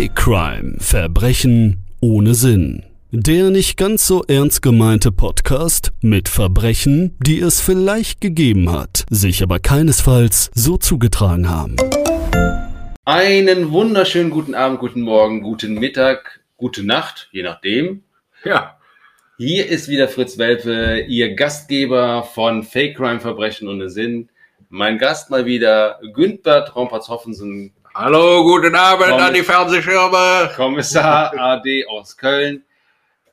Fake Crime Verbrechen ohne Sinn. Der nicht ganz so ernst gemeinte Podcast mit Verbrechen, die es vielleicht gegeben hat, sich aber keinesfalls so zugetragen haben. Einen wunderschönen guten Abend, guten Morgen, guten Mittag, gute Nacht, je nachdem. Ja, Hier ist wieder Fritz Welpe, Ihr Gastgeber von Fake Crime Verbrechen ohne Sinn. Mein Gast mal wieder Günther Rompertz-Hoffensen, hallo, guten Abend Komm. an die Fernsehschirme. Kommissar AD aus Köln.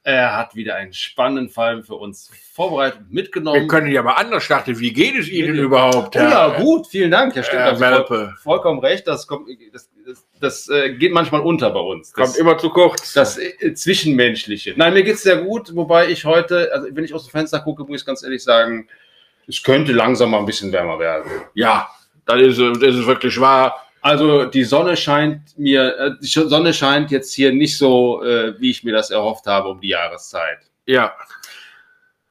Er hat wieder einen spannenden Fall für uns vorbereitet und mitgenommen. Wir können ja mal anders starten. Wie geht es Ihnen überhaupt? Oh ja, gut, vielen Dank. Ja, stimmt, Herr also Welpe. vollkommen recht. Das, kommt, das, das, das äh, geht manchmal unter bei uns. Das, Kommt immer zu kurz. das äh, Zwischenmenschliche. Nein, mir geht's sehr gut, wobei ich heute, also wenn ich aus dem Fenster gucke, muss ich ganz ehrlich sagen, es könnte langsam mal ein bisschen wärmer werden. ja, das ist, das ist wirklich wahr. Also die Sonne scheint mir, äh, die Sonne scheint jetzt hier nicht so, äh, wie ich mir das erhofft habe um die Jahreszeit. Ja,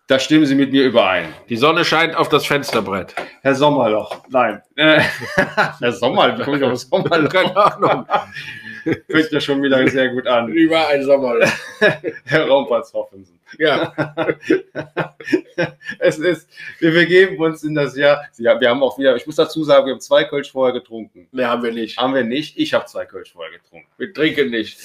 Da stimmen Sie mit mir überein. die Sonne scheint auf das Fensterbrett. Herr Sommerloch, nein. Äh, Herr Sommerloch, wie komme ich auf Sommerloch? Keine Ahnung. Fängt ja schon wieder sehr gut an. Über ein Sommer. Herr Rompertz-Hoffensen. Ja, es ist, wir begeben uns in das Jahr. Ja, wir haben auch wieder, ich muss dazu sagen, wir haben zwei Kölsch vorher getrunken. ne, haben wir nicht. Haben wir nicht. Ich habe zwei Kölsch vorher getrunken. Wir trinken nicht.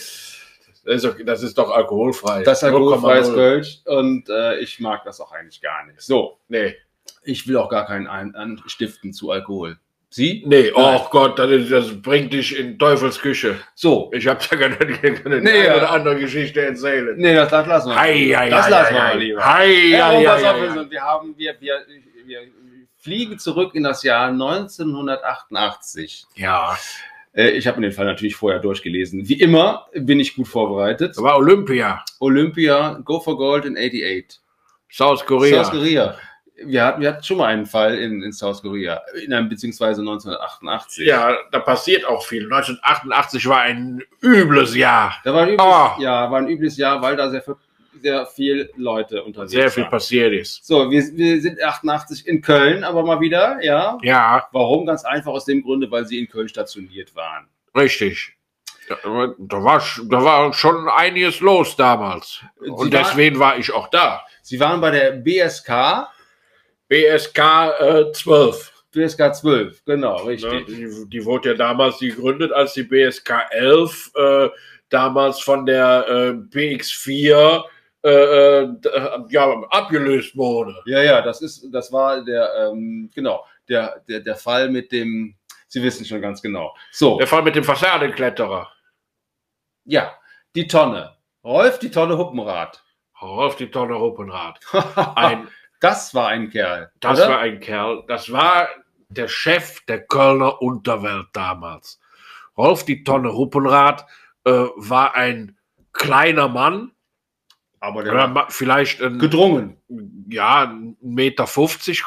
Das ist, doch, das ist doch alkoholfrei. Das ist alkoholfreies 0,0. Kölsch und äh, ich mag das auch eigentlich gar nicht. So, Nee. ich will auch gar keinen ein anstiften zu Alkohol. Sie? Nee, Nein. oh Gott, das, ist, das bringt dich in Teufels Küche. So. Ich habe da keine, keine Nee, eine ja. oder andere Geschichte erzählen. Nee, das, das lassen wir. Hei, hei, das hei, lassen wir lieber. Hei, Herr hei, hei, Rompertz-Hoffensen, hei. wir haben, wir, wir, wir fliegen zurück in das Jahr 1988. Ja, Äh, Ich habe mir den Fall natürlich vorher durchgelesen. Wie immer bin ich gut vorbereitet. das war Olympia, Olympia, Go for Gold in 88. South Korea. South Korea. Wir hatten, wir hatten schon mal einen Fall in, in South Korea, in einem, beziehungsweise 1988. Ja, da passiert auch viel. 1988 war ein übles Jahr. Da war ein übles, Ah. ja, war ein übles Jahr, weil da sehr, viel- sehr viel Leute unterwegs Sehr viel waren. passiert ist. So, wir, wir sind 88 in Köln, aber mal wieder, ja. Ja, Warum? Ganz einfach aus dem Grunde, weil sie in Köln stationiert waren. richtig. Da, war, da war schon einiges los damals. Sie Und deswegen war ich auch da. Sie waren bei der BSK, BSK äh, 12. BSK 12, genau, Ne? richtig. Die, die wurde ja damals gegründet, als die BSK 11 äh, damals von der äh, BX4 äh, äh, ja, abgelöst wurde. Ja, ja, das ist, das war der, ähm, genau, der, der, der Fall mit dem, Sie wissen schon ganz genau. So, Der Fall mit dem Fassadenkletterer. ja, die Tonne. Rolf, die Tonne Huppenrad. Rolf die Tonne Ruppenrad. Ein, das war ein Kerl. das oder? war ein Kerl, das war der Chef der Kölner Unterwelt damals. Rolf die Tonne Ruppenrad äh, war ein kleiner Mann, aber der oder war vielleicht ein, gedrungen. ja, 1,50 Meter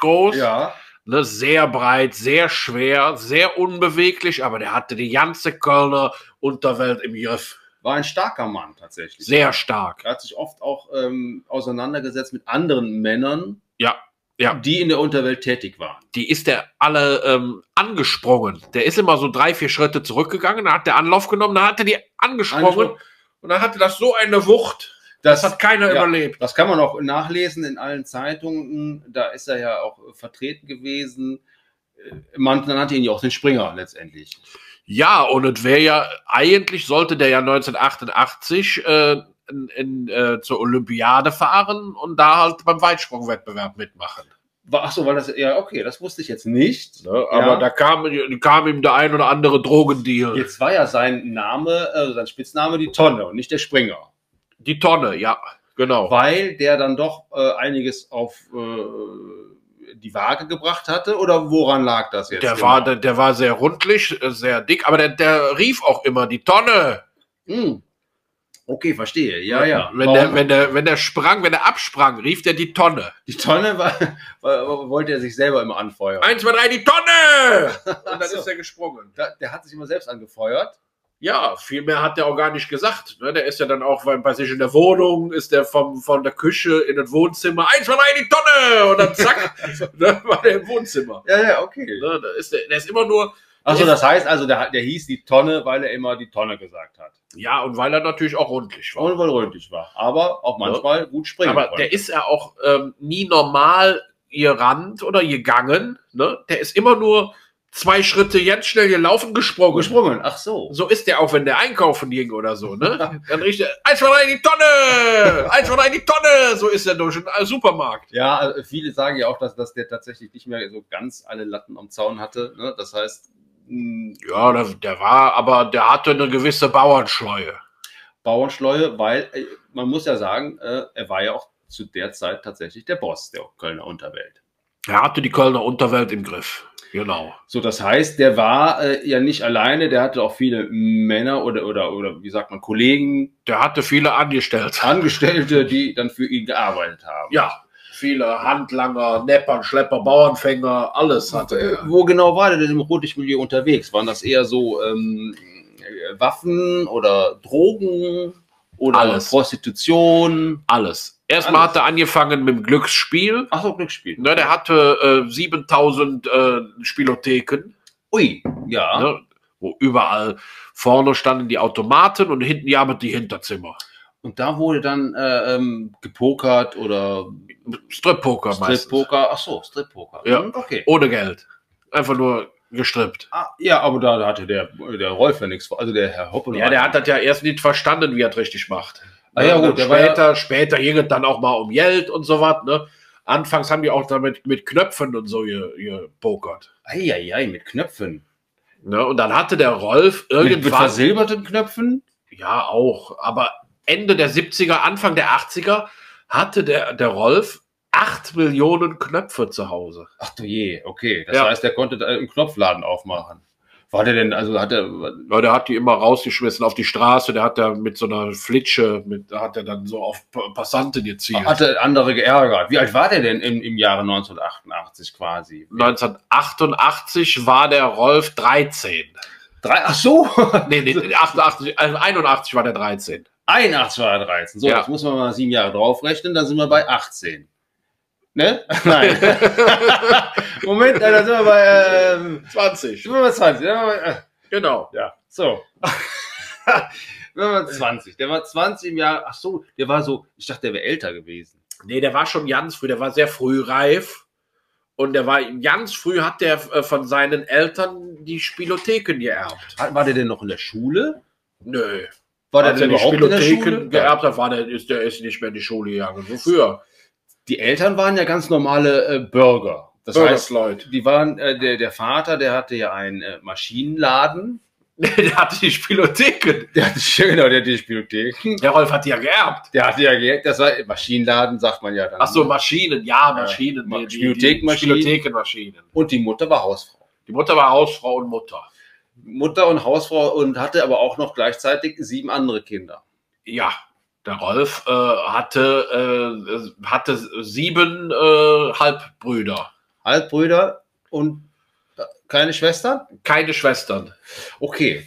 groß. Ja, Ne, sehr breit, sehr schwer, sehr unbeweglich, aber der hatte die ganze Kölner Unterwelt im Griff. war ein starker Mann tatsächlich. Sehr stark. Er hat sich oft auch ähm, auseinandergesetzt mit anderen Männern, Ja, ja. die in der Unterwelt tätig waren. Die ist der alle ähm, angesprungen. Der ist immer so drei, vier Schritte zurückgegangen, dann hat der Anlauf genommen, dann hat er die angesprungen Angesprungen. und dann hatte das so eine Wucht, das hat keiner ja, überlebt. Das kann man auch nachlesen in allen Zeitungen. Da ist er ja auch vertreten gewesen. Äh, Man nannte ihn ja auch den Springer letztendlich. Ja, und es wäre ja, eigentlich sollte der ja 1988 äh, in, in, äh, zur Olympiade fahren und da halt beim Weitsprungwettbewerb mitmachen. Ach so, weil das ja okay, das wusste ich jetzt nicht. Ne? Aber Ja. da kam, kam ihm der ein oder andere Drogendeal. Jetzt war ja sein Name, äh, sein Spitzname die Tonne und nicht der Springer, Die Tonne, ja, genau. weil der dann doch äh, einiges auf äh, die Waage gebracht hatte oder woran lag das jetzt? Der genau? war, der, der war sehr rundlich, äh, sehr dick, aber der, der rief auch immer die Tonne. Hm. Okay, verstehe. Ja, ja. Wenn Warum? der, wenn der, wenn der sprang, wenn er absprang, rief der die Tonne. die Tonne war, war, wollte er sich selber immer anfeuern. Eins, zwei, drei, die Tonne! Und dann so. ist er gesprungen. Der, der hat sich immer selbst angefeuert. Ja, viel mehr hat der auch gar nicht gesagt. Ne? Der ist ja dann auch bei bei sich in der Wohnung, ist der vom, von der Küche in das Wohnzimmer, eins, zwei, drei, die Tonne! Und dann zack, ne, war der im Wohnzimmer. Ja, ja, okay. Ne? Da ist der, der ist immer nur, Achso, das heißt also, der, der hieß die Tonne, weil er immer die Tonne gesagt hat. Ja, und weil er natürlich auch rundlich war. Und weil er rundlich war. Aber auch manchmal gut springen Aber konnte. der ist ja auch ähm, nie normal gerannt oder gegangen. Ne? Der ist immer nur zwei Schritte jetzt schnell gelaufen, gesprungen. gesprungen. Ach so. So ist der auch, wenn der einkaufen ging oder so, ne? Dann riecht er, eins von rein in die Tonne! Eins von rein in die Tonne! So ist er durch den äh, Supermarkt. Ja, also viele sagen ja auch, dass, dass der tatsächlich nicht mehr so ganz alle Latten am Zaun hatte. Ne? Das heißt, Ja, der, der war, aber der hatte eine gewisse Bauernschleue. Bauernschleue, weil äh, man muss ja sagen, äh, er war ja auch zu der Zeit tatsächlich der Boss der Kölner Unterwelt. Er hatte die Kölner Unterwelt im Griff. Genau. So, das heißt, der war äh, ja nicht alleine, der hatte auch viele Männer oder, oder, oder wie sagt man, Kollegen, Der hatte viele Angestellte. Angestellte, die dann für ihn gearbeitet haben. Ja, viele Handlanger, Neppern, Schlepper, Bauernfänger, alles hatte er. Wo genau war der denn im Rotlichtmilieu unterwegs? Waren das eher so ähm, äh, Waffen oder Drogen oder Alles. Prostitution? Alles. Erstmal Alles. hat er angefangen mit dem Glücksspiel. Ach so, Glücksspiel. Ne, der hatte äh, 7000 äh, Spielotheken, Ui, ja. ne, wo überall vorne standen die Automaten und hinten ja aber die Hinterzimmer. Und da wurde dann äh, ähm, gepokert oder Strip-Poker. Strip-Poker. Ach so, Strip-Poker. Ja. Hm, Okay. Ohne Geld. Einfach nur gestrippt. Ah, ja, aber da, da hatte der, der Rolf ja nichts. Also der Herr Hoppe. Ja, der hat das ja erst nicht verstanden, wie er es richtig macht. Ah, ja, Ne, gut, der war später, später ging es dann auch mal um Geld und so was. Ne? Anfangs haben die auch damit mit Knöpfen und so ge- gepokert. Eieiei, mit Knöpfen. Ne? Und dann hatte der Rolf Mit, mit irgendwann. versilberten Knöpfen? Ja, auch. Aber Ende der 70er, Anfang der 80er hatte der, der Rolf 8 Millionen Knöpfe zu Hause. Ach du je, okay. Das Ja. heißt, der konnte einen Knopfladen aufmachen. War der denn, also hat er, Ja, der hat die immer rausgeschmissen auf die Straße. Der hat da mit so einer Flitsche, mit, da hat er dann so auf Pa- Passanten gezielt. hatte andere geärgert. Wie alt war der denn im, im Jahre 1988 quasi? 1988 war der Rolf 13. Drei, ach so, Nee, nee, 88, also 81 war der 13. 81 war er 13. So, Ja. jetzt muss man mal sieben Jahre draufrechnen, dann sind wir bei 18. Ne? Nein. Moment, äh, dann sind wir bei, ähm, 20. sind wir bei 20. Dann sind wir bei, äh, Genau. Ja, so. Wenn man 20. Der war 20 im Jahr. Ach so, der war so, ich dachte, der wäre älter gewesen. Nee, der war schon ganz früh, der war sehr früh reif. Und der war ganz früh hat der äh, von seinen Eltern die Spielotheken geerbt. War der denn noch in der Schule? Nö. War der denn er überhaupt in der Spielotheken Schule? geerbt hat, war der, ist der ist nicht mehr in die Schule gegangen. Wofür? Die Eltern waren ja ganz normale äh, Bürger. Das heißt, Bürgersleute. die waren, äh, der, der Vater, der hatte ja einen äh, Maschinenladen. der hatte die Spielotheken. Der hatte, genau, der hatte die Spielothek. Der Rolf hat die ja geerbt. Der hatte ja Geld, das war Maschinenladen, sagt man ja dann. Ach so, Maschinen, ja, Maschinen. Ma- die- die- die Spielothekenmaschinen. Und die Mutter war Hausfrau. Die Mutter war Hausfrau und Mutter. Mutter und Hausfrau und hatte aber auch noch gleichzeitig sieben andere Kinder. Ja, der Rolf äh, hatte, äh, hatte sieben äh, Halbbrüder. Halbbrüder und äh, keine Schwestern? Keine Schwestern. Okay.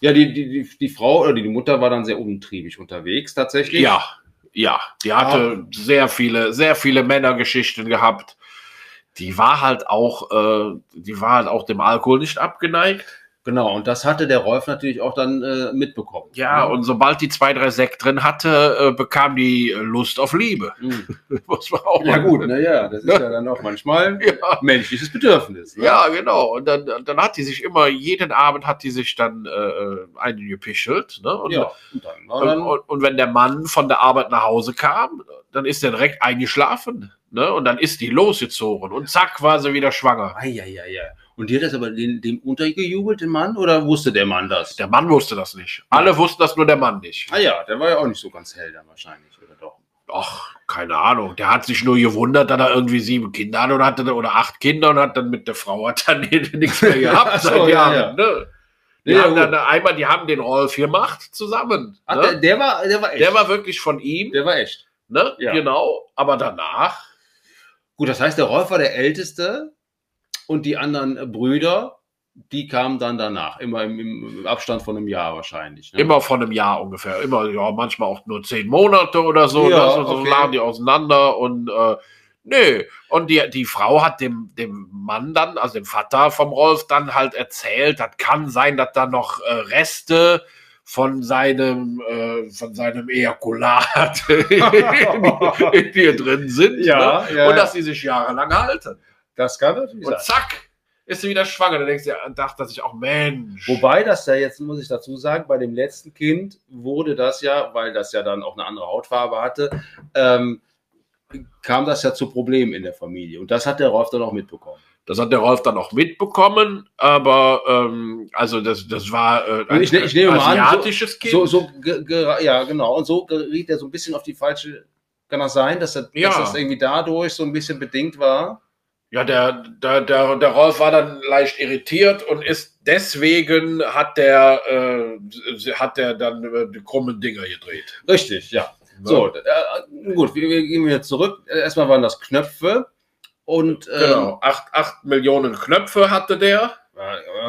Ja, die, die, die, die Frau oder die Mutter war dann sehr umtriebig unterwegs tatsächlich. Ja, ja. Die hatte sehr viele, sehr viele Männergeschichten gehabt. Die war halt auch, äh, die war halt auch dem Alkohol nicht abgeneigt. Genau, und das hatte der Rolf natürlich auch dann äh, mitbekommen. Ja, und sobald die zwei, drei Sekt drin hatte, äh, bekam die äh, Lust auf Liebe. Mhm. Muss man auch Ja gut, naja, das ist ja dann auch manchmal Ja. menschliches Bedürfnis. Ne? Ja, genau. Und dann, dann hat die sich immer, jeden Abend hat die sich dann äh, einen gepischelt. Ne? Und, ja. Und dann und, dann, und, und wenn der Mann von der Arbeit nach Hause kam, dann ist er direkt eingeschlafen. Ne? Und dann ist die losgezogen. Und zack, war sie wieder schwanger. Eieiei. Und die hat das aber den, dem untergejubelt, den Mann, oder wusste der Mann das? Der Mann wusste das nicht. Alle wussten das, nur der Mann nicht. ah ja, der war ja auch nicht so ganz hell dann wahrscheinlich, oder doch? Ach, keine Ahnung. Der hat sich nur gewundert, dass er irgendwie sieben Kinder hat oder, hatte, oder acht Kinder und hat dann mit der Frau hat dann nichts mehr gehabt so, seit ja, Jahren. ja. Ne? Die Ja, haben gut. dann einmal, die haben den Rolf gemacht zusammen. Ach, ne? der, der war, der war echt. Der war wirklich von ihm, der war echt. ne? Ja. Genau. Aber danach, Gut, das heißt, der Rolf war der Älteste und die anderen äh, Brüder, die kamen dann danach. Immer im, im Abstand von einem Jahr wahrscheinlich. Ne? immer von einem Jahr ungefähr, immer, ja, manchmal auch nur zehn Monate oder so, Ja, ne? so, so okay. lagen die auseinander und äh, Nö. Und die, die Frau hat dem, dem Mann dann, also dem Vater vom Rolf, dann halt erzählt, das kann sein, dass da noch äh, Reste von seinem, äh, von seinem Ejakulat in, in dir drin sind. Ja, ne? ja, Und ja. dass sie sich jahrelang halten. Das kann natürlich Und sein. zack, ist sie wieder schwanger. Da denkst du, ja, dachte sich auch, Mensch. Wobei das ja jetzt, muss ich dazu sagen, bei dem letzten Kind wurde das ja, weil das ja dann auch eine andere Hautfarbe hatte, ähm, kam das ja zu Problemen in der Familie. Und das hat der Rolf dann auch mitbekommen. Das hat der Rolf dann auch mitbekommen, aber ähm, also das, das war äh, Und ich ne- ich nehme mal an, so- asiatisches Kind. So, so, ja, genau. Und so geriet er so ein bisschen auf die falsche. Kann das sein, dass, er, Ja. dass das irgendwie dadurch so ein bisschen bedingt war? Ja, der, der, der, der Rolf war dann leicht irritiert und ist deswegen hat der, äh, hat der dann äh, die krummen Dinger gedreht. Richtig, ja. So, äh, gut, wir, wir gehen wieder zurück. Erstmal waren das Knöpfe und ähm, Genau, acht, acht Millionen Knöpfe hatte der.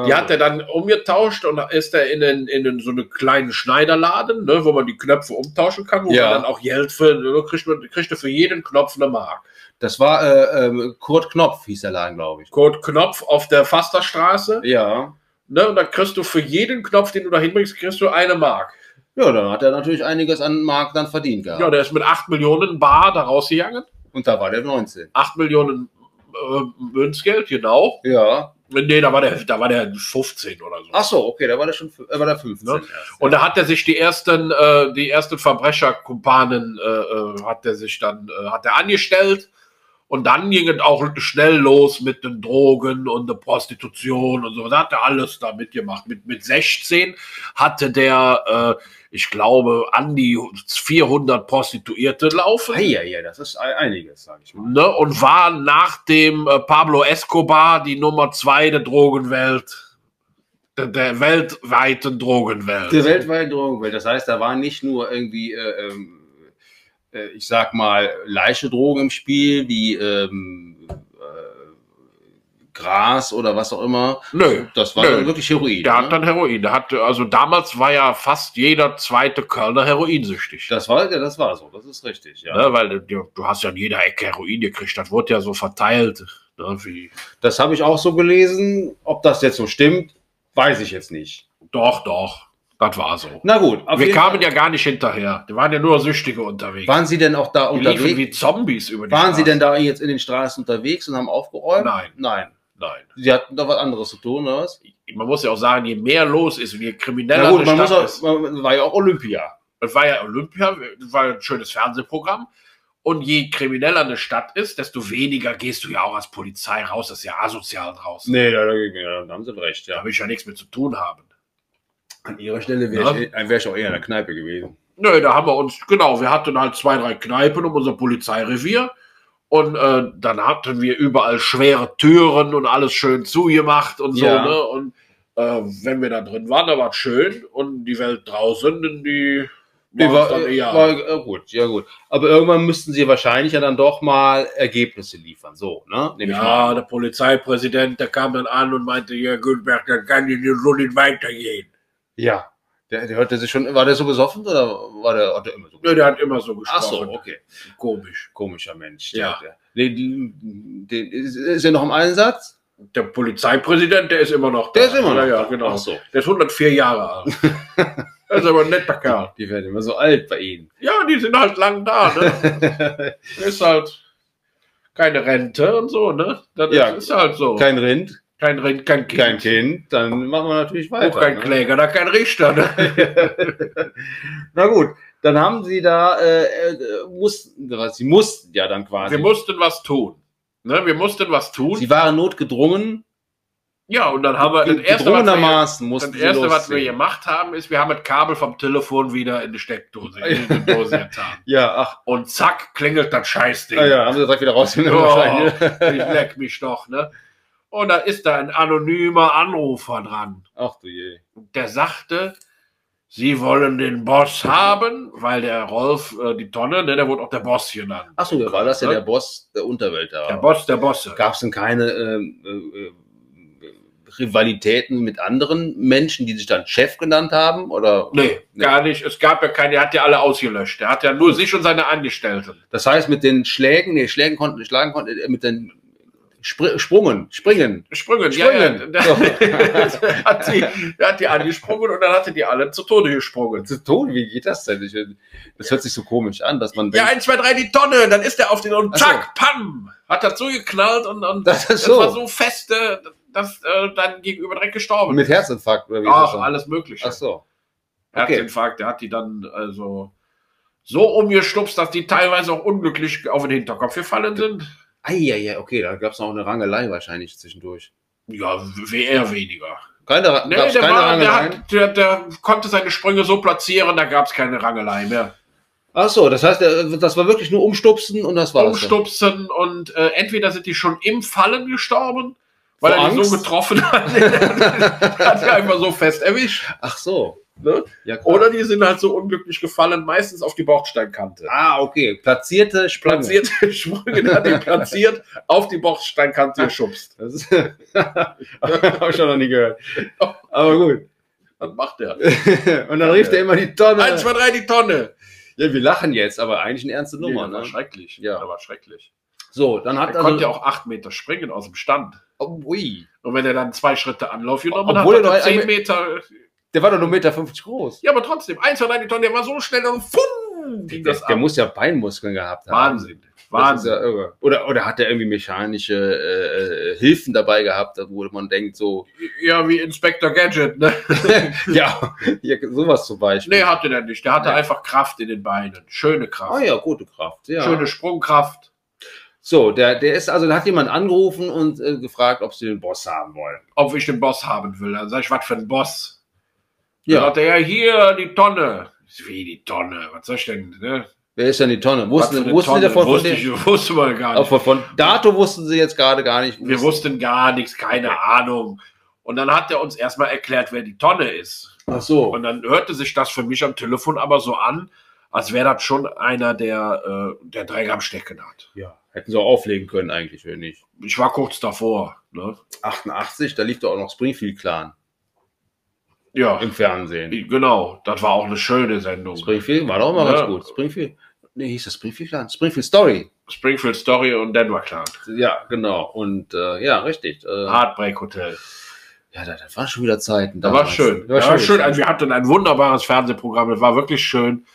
Die hat er dann umgetauscht und ist er in, den, in den, so einen kleinen Schneiderladen, ne, wo man die Knöpfe umtauschen kann, wo Ja. man dann auch Geld für, kriegt, man, kriegt er für jeden Knopf eine Mark. Das war äh, ähm, Kurt Knopf, hieß der Laden, glaube ich. Code Knopf auf der Fasterstraße. Ja. Ne, und dann kriegst du für jeden Knopf, den du da hinbringst, kriegst du eine Mark. Ja, dann hat er natürlich einiges an Mark dann verdient gehabt. Ja, der ist mit 8 Millionen Bar da rausgegangen. Und da war der 19. 8 Millionen äh, Münzgeld, genau. Ja. Nee, da war der, da war der 15 oder so. Ach so, okay, da war der schon äh, war der 15. Ne? erst. Und da hat er sich die ersten, äh, die ersten Verbrecherkumpanen, äh, äh, hat er sich dann, äh, hat er angestellt. Und dann ging es auch schnell los mit den Drogen und der Prostitution und so. Da hat er alles da mitgemacht. Mit, mit 16 hatte der, äh, ich glaube, an die 400 Prostituierte laufen. Ah, ja, ja, das ist ei- einiges, sag ich mal. Ne, und war nach dem äh, Pablo Escobar die Nummer zwei der Drogenwelt, der, weltweiten Drogenwelt. Der weltweite Drogenwelt. Das heißt, da war nicht nur irgendwie, äh, ähm, äh, ich sag mal, leichte Drogen im Spiel, wie ähm, äh, Gras oder was auch immer. Nö, Das war Nö. dann wirklich Heroin. der ne? hat dann Heroin. Der hatte, also damals war ja fast jeder zweite Kölner heroinsüchtig. das war, ja, das war so, das ist richtig, ja. Ne, weil du, du hast ja in jeder Ecke Heroin gekriegt. Das wurde ja so verteilt. Ne, Das habe ich auch so gelesen. Ob das jetzt so stimmt, weiß ich jetzt nicht. doch, doch. Das war so. Na gut, Wir kamen Fall. ja gar nicht hinterher. Die waren ja nur Süchtige unterwegs. Waren Sie denn auch da die liefen unterwegs? wie Zombies über die Waren Sie Straße. denn da jetzt in den Straßen unterwegs und haben aufgeräumt? Nein. Nein. Nein. Sie hatten da was anderes zu tun, oder was? man muss ja auch sagen, je mehr los ist und je krimineller Na gut, eine man muss auch, ist. man, war ja auch Olympia. Es war ja Olympia, war ein schönes Fernsehprogramm. Und je krimineller eine Stadt ist, desto weniger gehst du ja auch als Polizei raus. Das ist ja asozial draußen. Nee, da, da, da haben Sie recht, Da ja. will ich ja nichts mit zu tun haben. An Ihrer Stelle Ja. wäre ich, äh, wär ich auch eher in der Kneipe gewesen. Nö, da haben wir uns, genau, wir hatten halt zwei, drei Kneipen um unser Polizeirevier. Und äh, dann hatten wir überall schwere Türen und alles schön zugemacht und so. Ja. Ne? Und äh, wenn wir da drin waren, da war es schön. Und die Welt draußen, die Nee, war, dann äh, eher. war äh, gut, ja gut. Aber irgendwann müssten Sie wahrscheinlich ja dann doch mal Ergebnisse liefern. So, ne? Nehme ich Ja, der Polizeipräsident, der kam dann an und meinte, ja, Gülberg, dann kann ich so nicht weitergehen. Ja. Der, der hörte sich schon, war der so besoffen oder war der, hat der immer so Nö, der hat immer so gesprochen. Ach so, okay. Komisch. Komischer Mensch. Ja. Der, nee, die- die- ist, er noch im Einsatz? Der Polizeipräsident, der ist immer noch da. Der ist immer noch Ja, ja, genau. Ach so. Der ist 104 Jahre alt. das ist aber ein netter Kerl. Die werden immer so alt bei Ihnen. Ja, die sind halt lang da, ne? ist halt keine Rente und so, ne? Das Ja. ist halt so. kein Rind, kein Rind, kein Kind. kein Kind, dann machen wir natürlich weiter. Auch kein ne? Kläger, da kein Richter, ne? Na gut, dann haben Sie da, äh, äh, mussten, Sie mussten ja dann quasi. Wir mussten was tun. Ne? Wir mussten was tun. Sie waren notgedrungen. Ja, und dann haben wir das erste, was wir, mussten das erste, was wir gemacht haben, ist, wir haben das Kabel vom Telefon wieder in die Steckdose, in die Dose getan. Ja, ach, Und zack, klingelt das Scheißding. ja, ja, haben Sie direkt wieder rausgenommen. Oh, ich leck mich doch, ne? Und da ist da ein anonymer Anrufer dran. Ach du je. Der sagte, Sie wollen den Boss haben, weil der Rolf, äh, die Tonne, ne, der wurde auch der Boss genannt. Ach so, war das ja Ne? der Boss der Unterwelt da. Der Boss der Bosse. Gab es denn keine äh, äh, Rivalitäten mit anderen Menschen, die sich dann Chef genannt haben? Oder? Nee, Nee. gar nicht. Es gab ja keine, er hat ja alle ausgelöscht. Er hat ja nur sich und seine Angestellten. Das heißt, mit den Schlägen, nee, Schlägen konnten, schlagen konnte, äh, mit den Spr Sprungen, Springen. Sprüngen, Sprüngen. ja, ja. Der, hat die, der hat die angesprungen und dann hatte die alle zu Tode gesprungen. Das ist tot, wie geht das denn? Ich, das hört sich so komisch an, dass man Ja, denkt, eins, zwei, drei, die Tonne, dann ist er auf den und Ach so. zack, pam, hat dazu geknallt und, und Das ist so. war so feste, dass äh, dann gegenüber direkt gestorben mit Herzinfarkt oder wie das Ach, alles mögliche. Ach so. okay. Herzinfarkt, der hat die dann also so umgestupst, dass die teilweise auch unglücklich auf den Hinterkopf gefallen sind. Eieiei, okay, da gab es noch eine Rangelei wahrscheinlich zwischendurch. Ja, eher weniger. Keine, Nee, der, keine war, der, hat, der, der konnte seine Sprünge so platzieren, da gab es keine Rangelei mehr. Ach so, das heißt, das war wirklich nur umstupsen und das dann. Umstupsen und äh, entweder sind die schon im Fallen gestorben, weil Vor er die Angst? so getroffen hat. hat er einfach so fest erwischt. Ach so. Ne? Ja. Oder die sind halt so unglücklich gefallen, meistens auf die Bauchsteinkante. Ah, okay. Platzierte Sprünge. Platzierte Sprünge hat ihn platziert, auf die Bauchsteinkante geschubst. Das ist, habe ich schon noch nie gehört. Aber gut. Was macht der? Und dann rief der immer die Tonne. Eins, zwei, drei, die Tonne. Ja, wir lachen jetzt, aber eigentlich eine ernste Nee, Nummer. das war ne? schrecklich. Ja. Das war schrecklich. So, dann hat Er konnte ja auch acht Meter springen aus dem Stand. Oh, ui. Und wenn er dann zwei Schritte Anlauf genommen Obwohl hat, er hat er noch zehn ein- Meter. Der war doch nur 1,50 Meter groß. Ja, aber trotzdem, eins, zwei, drei, die Tonne, der war so schnell, dann fumm, ging Der, das der ab. muss ja Beinmuskeln gehabt haben. Wahnsinn. Wahnsinn. ja irre. Oder, oder hat er irgendwie mechanische äh, äh, Hilfen dabei gehabt, wo man denkt, so, Ja, wie Inspector Gadget, ne? ja, ja sowas zum Beispiel. Nee, hatte der nicht. Der hatte Nee. einfach Kraft in den Beinen. Schöne Kraft. Ah ja, gute Kraft. Ja. Schöne Sprungkraft. So, der, der ist, also da hat jemand angerufen und äh, gefragt, ob sie den Boss haben wollen. Ob ich den Boss haben will. Dann sag ich, was für ein Boss? Ja. Dann sagt er, ja, hier, die Tonne. Wie die Tonne? Was soll ich denn? Ne? Wer ist denn die Tonne? Wussten, wussten Sie Tonne? davon? Von Wusste, dem, ich, wusste man gar nicht. von, von Dato wussten Sie jetzt gerade gar nicht. Wir wussten gar nichts, keine Ahnung. Und dann hat er uns erstmal erklärt, wer die Tonne ist. Ach so. Und dann hörte sich das für mich am Telefon aber so an, als wäre das schon einer, der, äh, der Dreck am Stecken hat. Ja, hätten sie auch auflegen können eigentlich, wenn nicht. Ich war kurz davor. Ne? 88, da lief doch auch noch Springfield Clan Ja, im Fernsehen. genau. Das war auch eine schöne Sendung. Springfield war doch immer Ja. ganz gut. Springfield. Nee, hieß das Springfield Clan? Springfield Story. Springfield Story und Denver Clan. Ja, genau. Und äh, ja, richtig. Äh, Heartbreak Hotel. ja, das, das waren schon wieder Zeiten. Das war schön. Das Das war schön. Also wir hatten ein wunderbares Fernsehprogramm. Das war wirklich schön.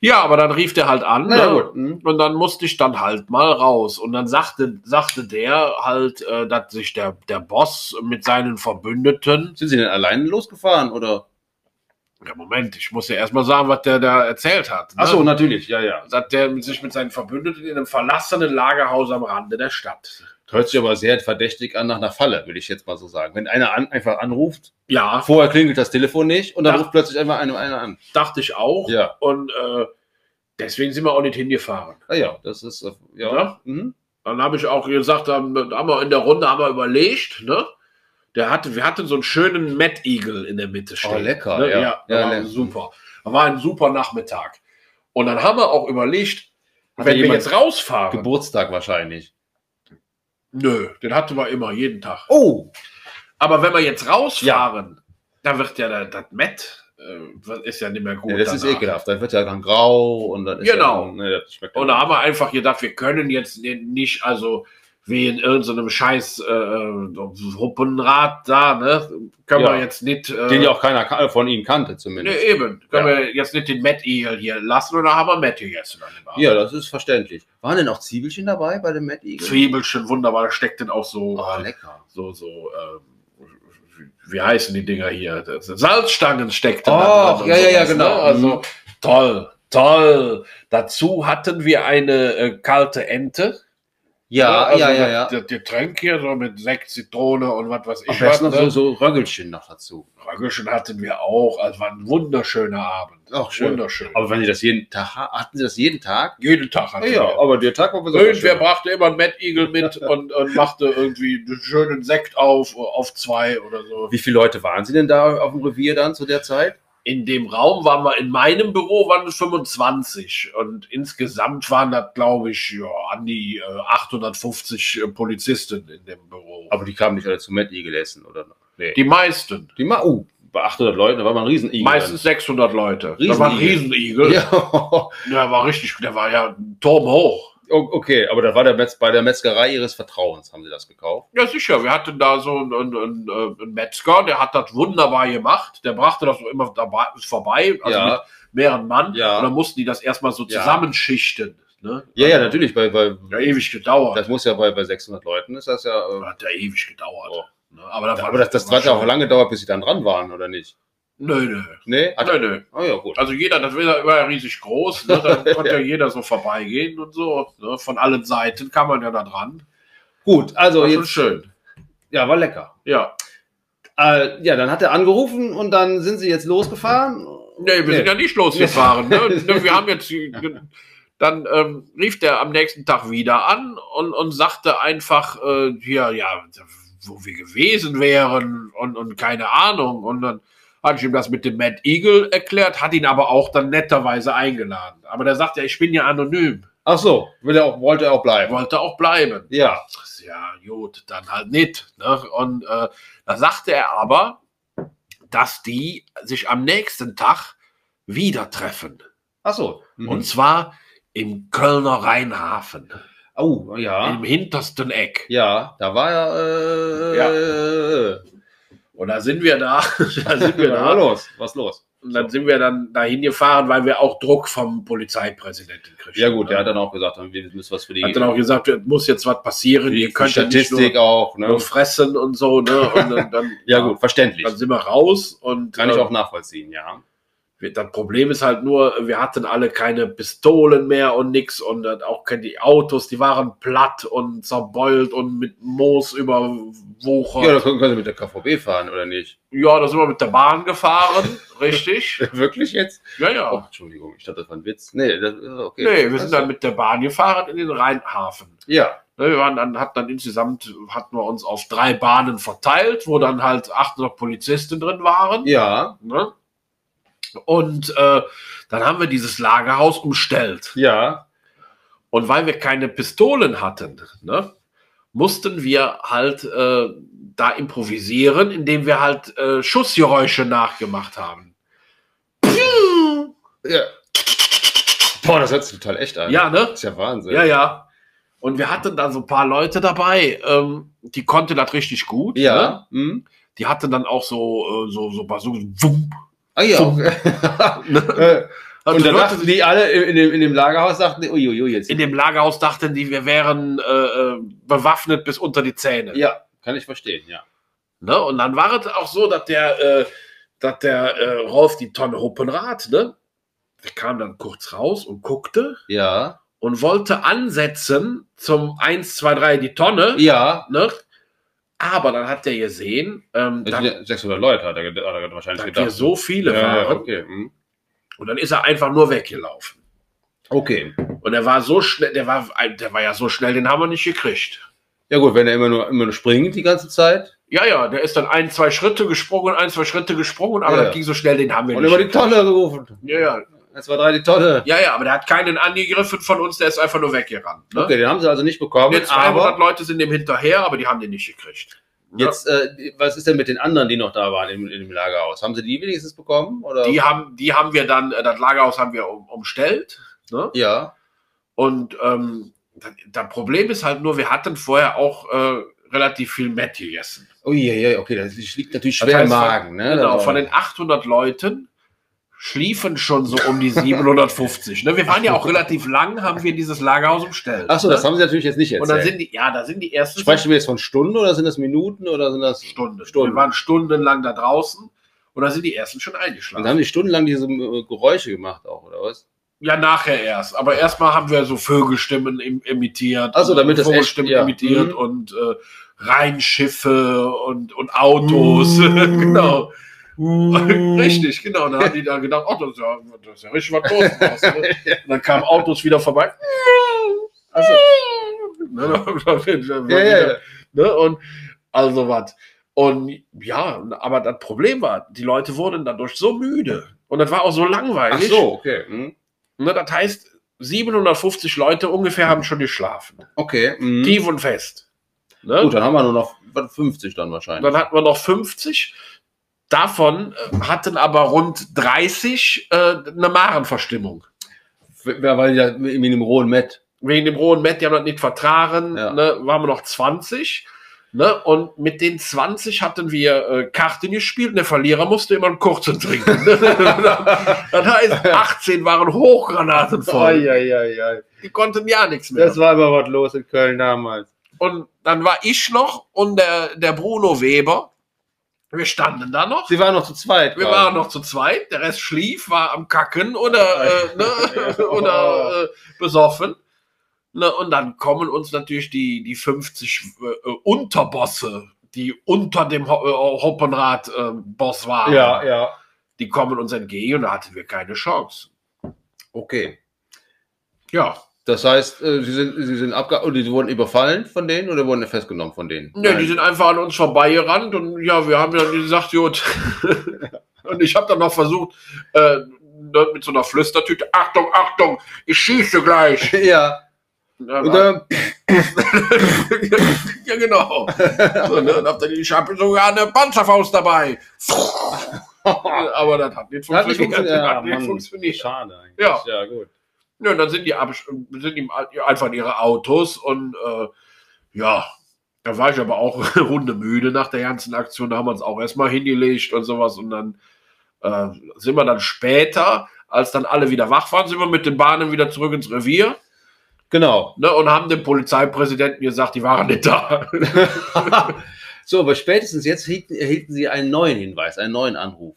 Ja, aber dann rief der halt an. Na ne? hm. Und dann musste ich dann halt mal raus. Und dann sagte, sagte der halt, äh, dass sich der, der Boss mit seinen Verbündeten. Sind Sie denn alleine losgefahren oder? Ja, Moment, ich muss ja erstmal sagen, was der da erzählt hat. Ne? Ach so, natürlich. Ja, ja. Dass der sich mit seinen Verbündeten in einem verlassenen Lagerhaus am Rande der Stadt. Hört sich aber sehr verdächtig an nach einer Falle, würde ich jetzt mal so sagen. Wenn einer an, einfach anruft, Ja, vorher klingelt das Telefon nicht und dann Ja. ruft plötzlich einfach einer, einer an. dachte ich auch. Ja. Und äh, deswegen sind wir auch nicht hingefahren. Ah ja, das ist, äh, ja. Ja. Mhm. Dann habe ich auch gesagt, haben, haben wir in der Runde haben wir überlegt, ne? Der hatte, wir hatten so einen schönen Mad Eagle in der Mitte stehen. Oh, lecker, Ne? ja. Ja, Ja, lecker. super. War ein super Nachmittag. Und dann haben wir auch überlegt, Hatte wenn wir jetzt rausfahren. Geburtstag wahrscheinlich. Nö, den hatten wir immer, jeden Tag. Oh! Aber wenn wir jetzt rausfahren, dann wird ja das Met, äh, das ist ja nicht mehr gut. Ja, das ist danach. ekelhaft. Dann wird ja dann grau und dann ist Genau. Ja, dann, ne, Und da haben wir einfach gedacht, wir können jetzt nicht, also wie in irgendeinem scheiß äh, Huppenrad da, ne? Können Ja. wir jetzt nicht. Äh, Den ja auch keiner von Ihnen kannte, ne, zumindest. eben. Können Ja. wir jetzt nicht den Matt Eagle hier lassen oder haben wir Matt dem Abend? Ja, das ist verständlich. Waren denn auch Zwiebelchen dabei bei dem Mad Eagle? Zwiebelchen, wunderbar, da steckt denn auch so, Oh, äh, lecker. so, so, ähm, wie heißen die Dinger hier? Salzstangen steckt da und ja, ja, ja, sowas, genau. Ne? Also toll, toll. Dazu hatten wir eine äh, kalte Ente. Ja, also ja, ja, ja. Das Getränk hier, so mit Sekt, Zitrone und was weiß ich. Am besten noch was, so, ne? so Röggelchen noch dazu. Röggelchen hatten wir auch. Also war ein wunderschöner Abend. Ach, schön. Wunderschön. Aber wenn Sie das jeden Tag ha- hatten Sie das jeden Tag? Jeden Tag hatten wir. aber der Tag war besonders Irgendwer schön. brachte immer einen Mad Eagle mit und, und machte irgendwie einen schönen Sekt auf, auf zwei oder so. Wie viele Leute waren Sie denn da auf dem Revier dann zu der Zeit? In dem Raum waren wir, in meinem Büro waren es 25 und insgesamt waren das, glaube ich, ja, an die äh, 850 äh, Polizisten in dem Büro. Aber die kamen nicht alle zu Mad Eagle essen, oder? Nee. Die meisten. Die ma uh, bei 800 Leuten, da war man ein Riesenigel. Meistens 600 Leute. Da war ein Riesenigel. Ja. Der war richtig, der war ja turmhoch. O- Okay, aber da war der Metz, bei der Metzgerei ihres Vertrauens, haben sie das gekauft. Ja, sicher. Wir hatten da so einen, einen, einen, äh, Metzger, der hat das wunderbar gemacht. Der brachte das immer dabei, vorbei, also Ja. mit mehreren Mann. Ja. Und dann mussten die das erstmal so zusammenschichten. Ne? Ja, ja, natürlich, bei, bei, Ja, ewig gedauert. das muss ja bei, bei 600 Leuten, ist das ja, äh, hat ja ewig gedauert. Oh. Ne? Aber, das war- aber das, das hat ja auch lange gedauert, bis sie dann dran waren, oder nicht? Nö, nö. Nee? Hat, Nö, nö. Oh ja, gut. Also jeder, das war ja ja riesig groß, ne? da konnte ja jeder so vorbeigehen und so. Ne? Von allen Seiten kam man ja da dran. Gut, also War jetzt, schön. ja, war lecker. Ja. Äh, ja, dann hat er angerufen und dann sind sie jetzt losgefahren. Nee, wir sind ja nicht losgefahren. Ne? Wir haben jetzt, dann ähm, rief der am nächsten Tag wieder an und, und sagte einfach, äh, hier, ja, wo wir gewesen wären und, und keine Ahnung. Und dann hatte ich ihm das mit dem Mad Eagle erklärt, hat ihn aber auch dann netterweise eingeladen. Aber der sagt ja, ich bin ja anonym. Ach so, will er auch, wollte er auch bleiben. wollte auch bleiben. Ja. Ja, gut, dann halt nicht. Ne? Und äh, da sagte er aber, dass die sich am nächsten Tag wieder treffen. Ach so. Mhm. Und zwar im Kölner Rheinhafen, oh, ja. im hintersten Eck. Ja, da war er. Äh, Und da sind wir da, da sind wir Was da. los? Was los? Und dann sind wir dann dahin gefahren, weil wir auch Druck vom Polizeipräsidenten kriegten. Ja gut, der hat dann auch gesagt, wir müssen was für die, hat dann auch gesagt, es muss jetzt was passieren. die, Ihr für die könnt ja nicht Statistik nur, auch. Ne? nur fressen und so. Ne? Und dann, dann, Ja gut, verständlich. Dann sind wir raus und Kann ich äh, auch nachvollziehen, ja. Das Problem ist halt nur, wir hatten alle keine Pistolen mehr und nix und dann auch keine die Autos, die waren platt und zerbeult und mit Moos überwuchert. Ja, Ja, da können, können Sie mit der KVB fahren, oder nicht? da sind wir mit der Bahn gefahren, richtig. Wirklich jetzt? Ja, ja. Oh, Entschuldigung, ich dachte, das war ein Witz. Nee, das, okay. Nee, wir sind dann mit der Bahn gefahren in den Rheinhafen. Ja, Ne, Wir waren dann, hat dann insgesamt, hatten wir uns auf drei Bahnen verteilt, wo dann halt 800 Polizisten drin waren. ja, Ne? Und äh, dann haben wir dieses Lagerhaus umstellt. ja. Und weil wir keine Pistolen hatten, ne, mussten wir halt äh, da improvisieren, indem wir halt äh, Schussgeräusche nachgemacht haben. ja. Boah, das hört sich total echt an. Ja, ne? Das ist ja Wahnsinn. Ja, ja. Und wir hatten dann so ein paar Leute dabei, ähm, die konnten das richtig gut. Ne? Ja. Hm? Die hatten dann auch so, äh, so, so Bazookas. Wumm. Ah ja. Ne? Also und dann dachten die alle in dem, in dem Lagerhaus, dachten die, uiuiui, jetzt. in dem Lagerhaus dachten die, wir wären äh, äh, bewaffnet bis unter die Zähne. ja, kann ich verstehen, ja. Ne? Und dann war es auch so, dass der, äh, dass der äh, Rolf die Tonne Huppenrad, ne? Der kam dann kurz raus und guckte Ja. und wollte ansetzen zum 1, 2, 3 die Tonne. Ja. Ne? Aber dann hat er gesehen, ähm, sind ja 600 Leute, hat er, hat er wahrscheinlich dass gedacht. wir so viele ja, waren. okay. hm. Und dann ist er einfach nur weggelaufen. Okay. Und er war so schnell, der war, der war ja so schnell, den haben wir nicht gekriegt. Ja gut, wenn er immer nur, immer nur springt die ganze Zeit Ja, ja, der ist dann ein, zwei Schritte gesprungen, ein, zwei Schritte gesprungen, aber Ja. das ging so schnell, den haben wir und nicht. immer die Tonne gerufen. Ja, ja, 1, 2, 3, die Tonne. ja, ja, aber der hat keinen angegriffen von uns, der ist einfach nur weggerannt. Ne? Okay, den haben sie also nicht bekommen. Jetzt 200 aber Leute sind dem hinterher, aber die haben den nicht gekriegt. jetzt, äh, was ist denn mit den anderen, die noch da waren im, in dem Lagerhaus? Haben sie die wenigstens bekommen? Oder? Die haben, die haben wir dann, äh, das Lagerhaus haben wir um, umstellt. Ne? ja. Und ähm, das, das Problem ist halt nur, wir hatten vorher auch äh, relativ viel Met gegessen. Oh ja, ja, okay, das liegt natürlich Das schwer im heißt, Magen. Ne? Genau, Das- von den 800 Leuten schliefen schon so um die 750. ne? Wir waren ja auch relativ lang, haben wir dieses Lagerhaus umstellt. Achso, ne? das haben sie natürlich jetzt nicht Und dann erzählt. sind die, ja, da sind die ersten Sprechen wir jetzt von Stunden oder sind das Minuten oder sind das Stunden. Stunden. Wir waren stundenlang da draußen und da sind die ersten schon Und eingeschlafen. haben die stundenlang diese äh, Geräusche gemacht auch, oder was? Ja, nachher erst. Aber erstmal haben wir so Vögelstimmen im, imitiert. Ach so, damit das Vogelstimmen echt- ja. imitiert Mhm. und äh, Rheinschiffe und, und Autos. genau. Richtig, genau. Dann haben die da gedacht, oh, das ist ja, das ist ja richtig was los. Ne? Dann kamen Autos wieder vorbei. Also, Ne, ja, ja. Ne? Und also was. Und ja, aber das Problem war, die Leute wurden dadurch so müde, Und das war auch so Ach langweilig. so, okay. Hm. Ne, das heißt, 750 Leute ungefähr haben schon geschlafen. Okay. hm. Tief und fest. Ne? Gut, dann haben wir nur noch was, 50 dann wahrscheinlich. Dann hatten wir noch 50. Davon äh, hatten aber rund 30 äh, eine Magenverstimmung. Wer weil ja in dem rohen Met. Wegen dem rohen Met, die haben das nicht vertragen, Ja. ne, waren wir noch 20. Ne, und mit den 20 hatten wir äh, Karten gespielt und der Verlierer musste immer einen kurzen trinken. das heißt, 18 waren Hochgranaten voll. Eieiei. Die konnten ja nichts mehr. Das war aber was los in Köln damals. Und dann war ich noch und der, der Bruno Weber. Wir standen da noch. Sie waren noch zu zweit. Wir waren noch zu zweit. Der Rest schlief, war am Kacken oder, äh, ne, oder äh, besoffen. Ne, und dann kommen uns natürlich die, die 50 äh, Unterbosse, die unter dem Ho äh, Hoppenrad-Boss waren. Ja, ja. Die kommen uns entgegen und da hatten wir keine Chance. Okay. Ja. Das heißt, äh, sie sind, sie sind abge oder sie wurden überfallen von denen oder wurden festgenommen von denen? Ne, die sind einfach an uns vorbeigerannt und ja, wir haben dann gesagt, gut. und ich habe dann noch versucht, äh, mit so einer Flüstertüte, Achtung, Achtung, ich schieße gleich. ja. Ja, Und dann, ja genau. So, ne, und hab dann, ich habe sogar eine Panzerfaust dabei. Aber das hat nicht Hat nicht funktioniert. funktioniert. Das Ja, hat nicht Mann. funktioniert. Schade eigentlich. Ja. ja, gut. Ja, dann sind die, sind die einfach in ihre Autos und äh, ja, da war ich aber auch hundemüde nach der ganzen Aktion. Da haben wir uns auch erstmal hingelegt und sowas. Und dann äh, sind wir dann später, als dann alle wieder wach waren, sind wir mit den Bahnen wieder zurück ins Revier Genau. ne, und haben dem Polizeipräsidenten gesagt, die waren nicht da. so, aber spätestens jetzt erhielten, erhielten sie einen neuen Hinweis, einen neuen Anruf.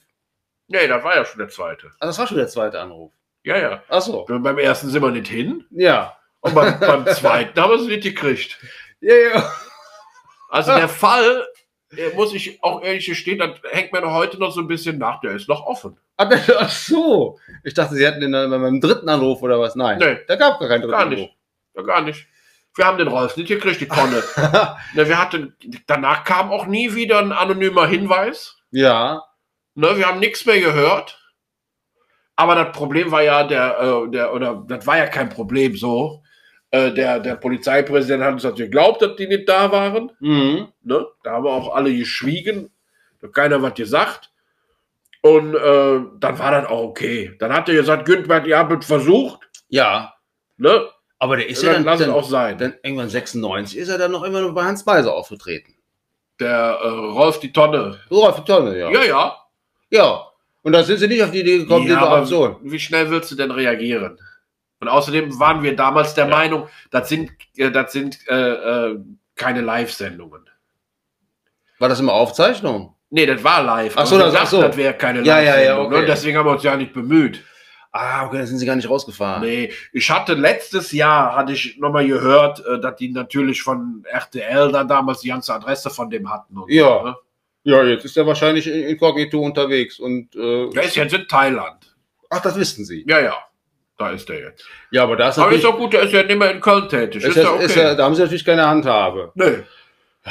nee, das war ja schon der zweite. Ah, das war schon der zweite Anruf. Ja, ja. Ach so. Beim ersten sind wir nicht hin Ja. und beim, beim zweiten haben wir es nicht gekriegt. Ja, ja. Also der Fall, der muss ich auch ehrlich gestehen, das hängt mir noch heute noch so ein bisschen nach, der ist noch offen. Ach, so. Ich dachte, sie hätten den dann beim dritten Anruf oder was. Nein. Nee. Da gab gar keinen dritten Gar nicht. Ja, gar nicht. Wir haben den Rolf nicht gekriegt, die Tonne. Anruf. ne, wir hatten, danach kam auch nie wieder ein anonymer Hinweis. ja. Ne, wir haben nichts mehr gehört. Aber das Problem war ja der, äh, der oder das war ja kein Problem so. Äh, der, der Polizeipräsident hat uns natürlich geglaubt, dass die nicht da waren. Mhm. Ne? Da haben wir auch alle geschwiegen. Da hat keiner was gesagt. Und äh, dann war das auch okay. Dann hat er gesagt, Günther, ihr habt es versucht. Ja. Ne? Aber der ist dann ja dann, lass es dann, auch sein. dann irgendwann 96 ist er dann noch immer nur bei Hans Beiser aufgetreten. der äh, Rolf die Tonne. Rolf Tonne, ja. Ja, ja. Ja. Und da sind sie nicht auf die Idee gekommen, ja aber Aktion. wie schnell willst du denn reagieren? Und außerdem waren wir damals der Meinung, das sind, äh, das sind äh, äh, keine Live-Sendungen. War das immer Aufzeichnung? Nee, das war live. Ach so, das- ach so. das wäre keine Ja, ja, ja, Live-Sendung. okay. ne? Deswegen haben wir uns ja nicht bemüht. Ah, okay, da sind sie gar nicht rausgefahren. Nee, ich hatte letztes Jahr, hatte ich nochmal gehört, äh, dass die natürlich von RTL da damals die ganze Adresse von dem hatten. Ja. So, ne? Ja, jetzt ist er wahrscheinlich in- inkognito unterwegs und äh, Der ist jetzt in Thailand. ach, das wissen sie. Ja, ja. Da ist der jetzt. Ja, aber da ist Aber ist auch gut, der ist ja nicht mehr in Köln tätig. ist, Ist, ja okay. ist ja, da haben sie natürlich keine Handhabe. Nö.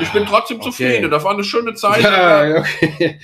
Ich bin trotzdem Okay. zufrieden. Das war eine schöne Zeit. Ja, okay.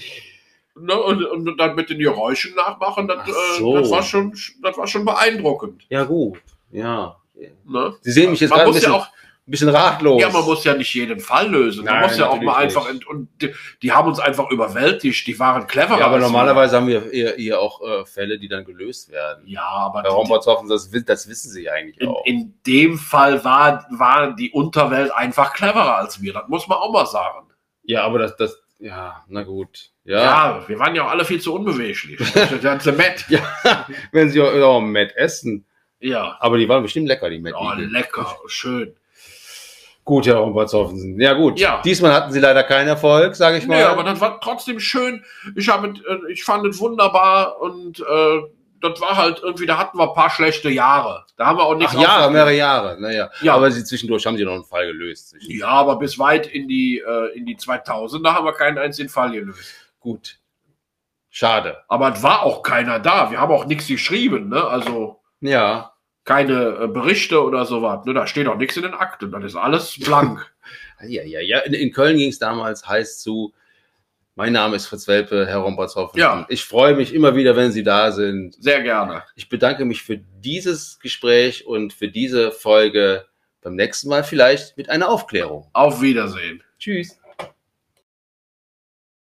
Ne? Und, und dann mit den Geräuschen nachmachen, das, äh, so. das, war, schon, das war schon beeindruckend. ja, gut. Ja. Ne? Sie sehen mich jetzt Man muss ja auch, ein bisschen ratlos. ja, man muss ja nicht jeden Fall lösen. Man Nein, muss ja auch mal einfach, nicht. und die, die haben uns einfach überwältigt, die waren cleverer. ja, aber als wir. normalerweise haben wir eher, eher auch äh, Fälle, die dann gelöst werden. Ja, aber Bei Rombertshoffen, das, das wissen sie eigentlich in, auch. in dem Fall war, war die Unterwelt einfach cleverer als wir. Das muss man auch mal sagen. ja, aber das, das, ja, na gut. Ja, Ja. wir waren ja auch alle viel zu unbeweglich. Das ganze Met. Ja, wenn sie auch, auch Matt essen. Ja. Aber die waren bestimmt lecker, die Matt Oh, lecker, schön. Gut, Herr Rombertshoffen. Ja, gut. Ja. Diesmal hatten sie leider keinen Erfolg, sage ich mal. Nee, aber das war trotzdem schön. Ich, hab, äh, ich fand es wunderbar und äh, das war halt irgendwie, da hatten wir ein paar schlechte Jahre. Da haben wir auch nichts Ach, Jahre, mehrere Jahre. Naja. Ja. Aber sie zwischendurch haben sie noch einen Fall gelöst. Ja, aber bis weit in die, äh, in die 2000er haben wir keinen einzigen Fall gelöst. Gut. Schade. Aber es war auch keiner da. Wir haben auch nichts geschrieben, ne? Also Ja. Keine äh, Berichte oder sowas. Ne? Da steht auch nichts in den Akten. Das ist alles blank. Ja, ja, ja. In, in Köln ging es damals heiß zu. Mein Name ist Fritz Welpe, Herr Rompertshoff. Ja. Ich freue mich immer wieder, wenn Sie da sind. Sehr gerne. Ich bedanke mich für dieses Gespräch und für diese Folge. Beim nächsten Mal vielleicht mit einer Aufklärung. Auf Wiedersehen. Tschüss.